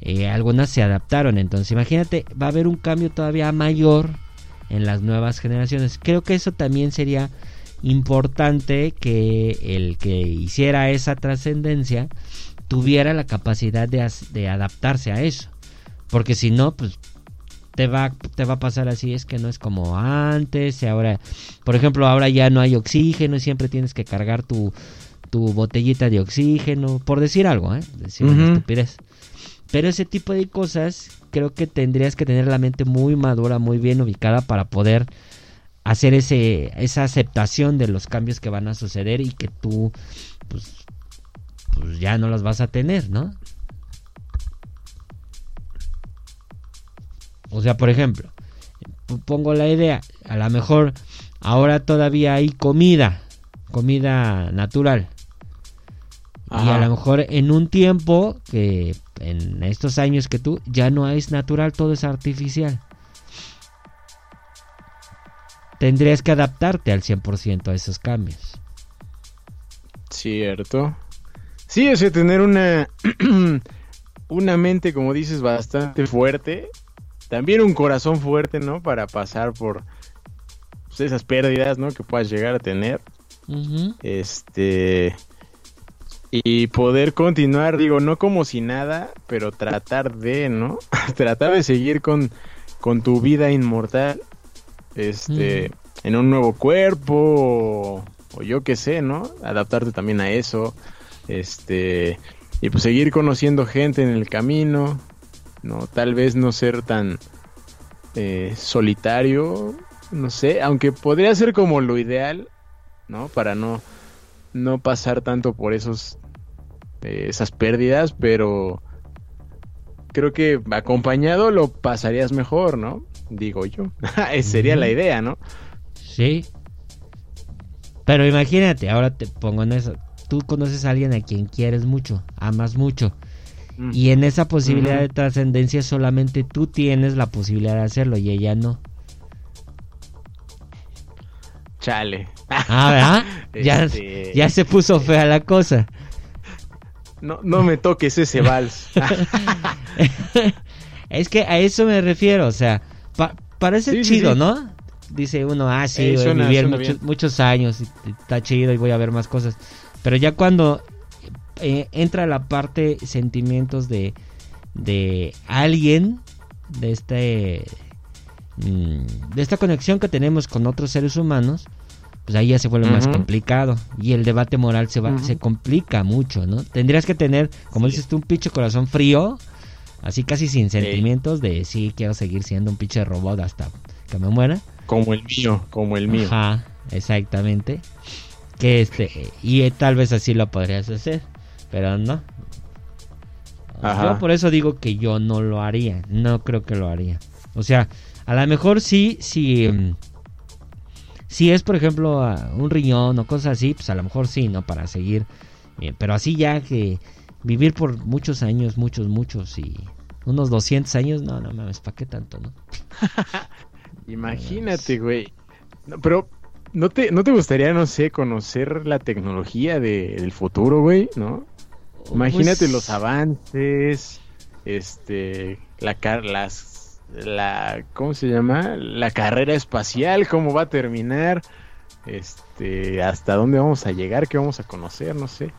eh, algunas se adaptaron. Entonces, imagínate, va a haber un cambio todavía mayor en las nuevas generaciones. Creo que eso también sería importante que el que hiciera esa trascendencia tuviera la capacidad de, de adaptarse a eso. Porque si no, pues te va, te va a pasar así, es que no es como antes, y ahora, por ejemplo, ahora ya no hay oxígeno y siempre tienes que cargar tu, tu botellita de oxígeno, por decir algo, ¿eh? Decir una estupidez. Pero ese tipo de cosas creo que tendrías que tener la mente muy madura, muy bien ubicada para poder hacer ese esa aceptación de los cambios que van a suceder y que tú pues, pues ya no los vas a tener, ¿no? O sea, por ejemplo, pongo la idea, a lo mejor ahora todavía hay comida, comida natural. Y a lo mejor en un tiempo que en estos años que tú ya no es natural, todo es artificial. Tendrías que adaptarte al 100% a esos cambios. Cierto. Sí, o sea, tener una, una mente, como dices, bastante fuerte. También un corazón fuerte, ¿no? Para pasar por pues, esas pérdidas, ¿no? Que puedas llegar a tener. Este. Y poder continuar, digo, no como si nada, pero tratar de, ¿no? tratar de seguir con, con tu vida inmortal. Este. En un nuevo cuerpo. O, o yo qué sé, ¿no? Adaptarte también a eso. Este. Y pues seguir conociendo gente en el camino. ¿No? Tal vez no ser tan. eh, solitario. No sé. Aunque podría ser como lo ideal. ¿no? Para no, no pasar tanto por esos eh, esas pérdidas, pero creo que acompañado lo pasarías mejor, ¿no? Digo yo. Esa Sería la idea, ¿no? Sí. Pero imagínate, ahora te pongo en eso. Tú conoces a alguien a quien quieres mucho, amas mucho. Mm. Y en esa posibilidad de trascendencia solamente tú tienes la posibilidad de hacerlo y ella no. Chale. Ah, ¿verdad? ya, Este- ya se puso fea la cosa. No, no me toques ese vals. es que a eso me refiero, o sea, pa- parece Sí, chido, sí. ¿no? Dice uno, ah, sí, Eh, voy a suena- vivir muchos, años, y está chido y voy a ver más cosas. Pero ya cuando eh, entra la parte sentimientos de, de alguien, de este mm, de esta conexión que tenemos con otros seres humanos, pues ahí ya se vuelve más complicado y el debate moral se va se complica mucho, ¿no? Tendrías que tener, como Sí. dices tú, un pinche corazón frío, así casi sin sentimientos de sí quiero seguir siendo un pinche robot hasta que me muera. como el mío, como el mío. Ajá, exactamente. Que este y eh, tal vez así lo podrías hacer, pero no. Ajá. Yo por eso digo que yo no lo haría, no creo que lo haría. O sea, a lo mejor sí, sí, mm, si es por ejemplo un riñón o cosas así, pues a lo mejor sí, ¿no? Para seguir, bien, pero así ya que vivir por muchos años, muchos, muchos y unos 200 años, no, no mames, ¿para qué tanto, no? Imagínate, güey. No, pero, ¿no te, ¿no te gustaría, no sé, conocer la tecnología de- del futuro, güey? ¿No? Imagínate Pues, los avances, este, la, las, la, ¿cómo se llama? La carrera espacial, cómo va a terminar, este, hasta dónde vamos a llegar, qué vamos a conocer, no sé.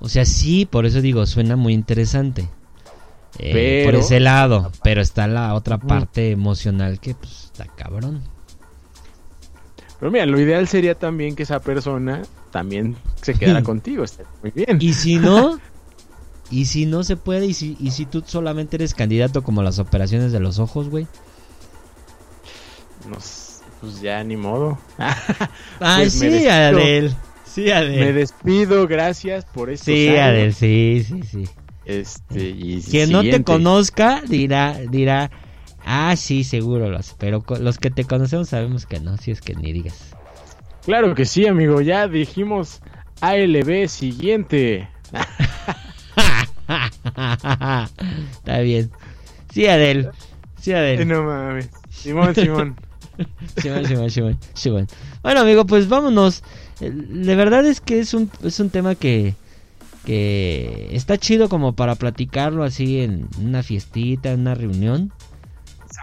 O sea, sí, por eso digo, suena muy interesante. Eh, Pero- por ese lado, pero está la otra parte emocional que pues está cabrón. Pero mira, lo ideal sería también que esa persona también se quedara contigo, está muy bien. Y si no, y si no se puede, y si, y si tú solamente eres candidato como las operaciones de los ojos, güey. No sé, pues ya ni modo. Ay, Pues sí. Adel. Sí, Adel. Me despido, gracias por estos Sí, años. Adel, sí, sí, sí. Este, y Quien no te siguiente. conozca dirá, dirá, ah, sí, seguro lo hace. Pero los que te conocemos sabemos que no, si es que ni digas. Claro que sí, amigo, ya dijimos ALB siguiente. Está bien. Sí, Adel. Sí, Adel. no mames. Simón, Simón. Simón, Simón, Simón, Simón. Bueno, amigo, pues vámonos. Eh, De verdad es que es un, es un tema que, que está chido como para platicarlo así en una fiestita, en una reunión.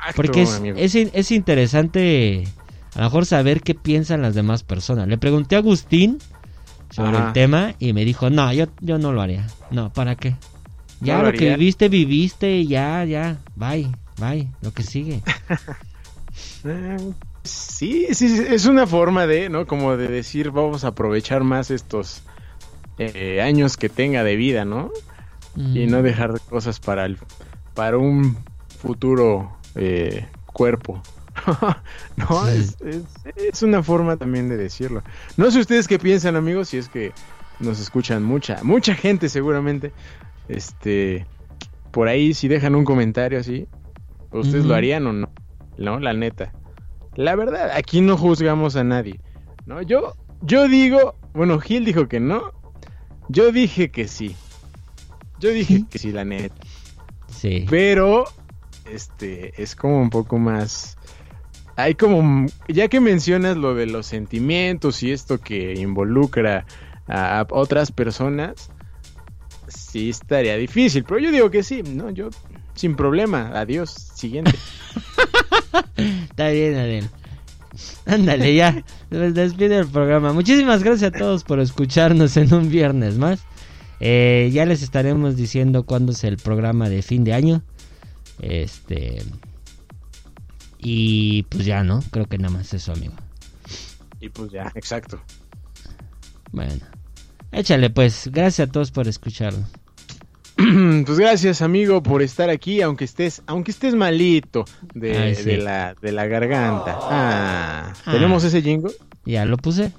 Exacto, Porque es, es, es interesante a lo mejor saber qué piensan las demás personas. Le pregunté a Agustín sobre Ajá. el tema y me dijo, no, yo, yo no lo haría. No, ¿para qué? Ya ¿No lo, lo que viviste, viviste, ya, ya, bye, bye, lo que sigue. Eh, Sí, sí, es una forma de, ¿no? Como de decir, vamos a aprovechar más estos eh, años que tenga de vida, ¿no? Y Mm. no dejar cosas para el, para un futuro eh, cuerpo. no, es, es- es una forma también de decirlo. No sé ustedes qué piensan, amigos, si es que nos escuchan mucha, mucha gente seguramente. Este, por ahí si dejan un comentario así, ¿ustedes lo harían o no? No, la neta. La verdad, aquí no juzgamos a nadie. No, yo, yo digo, bueno, Gil dijo que no. Yo dije que sí. Yo dije que sí, la neta. Sí. Pero, este, es como un poco más. Hay como, ya que mencionas lo de los sentimientos y esto que involucra a, otras personas, sí estaría difícil. Pero yo digo que sí, no, yo sin problema. Adiós, siguiente. Está bien, Adel. Ándale, ya. Des- Despide el programa. Muchísimas gracias a todos por escucharnos en un viernes más. Eh, ya les estaremos diciendo cuándo es el programa de fin de año. Este. Y pues ya, ¿no? Creo que nada más eso, amigo. y pues ya, exacto. Bueno. Échale, pues. Gracias a todos por escucharnos. pues gracias, amigo, por estar aquí, aunque estés, aunque estés malito de, Ay, sí. de la, de la garganta. Ah, Ah. ¿tenemos ese jingo? Ya lo puse.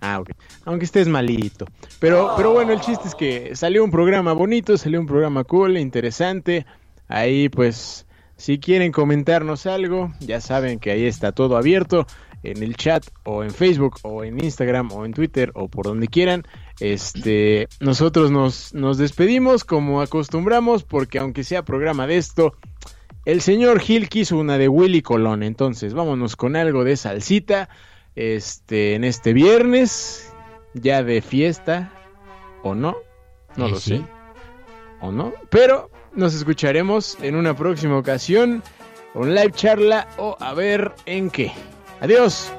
Ah, ok. Aunque estés malito. Pero, pero bueno, el chiste es que salió un programa bonito, salió un programa cool, interesante. Ahí, pues, si quieren comentarnos algo, ya saben que ahí está todo abierto en el chat o en Facebook o en Instagram o en Twitter o por donde quieran. Este, nosotros nos, nos despedimos como acostumbramos porque aunque sea programa de esto, el señor Gil quiso una de Willy Colón. Entonces, vámonos con algo de salsita. Este, en este viernes, ya de fiesta, o no, no Eh, lo sí. sé, o no, pero nos escucharemos en una próxima ocasión, un live charla o a ver en qué. Adiós.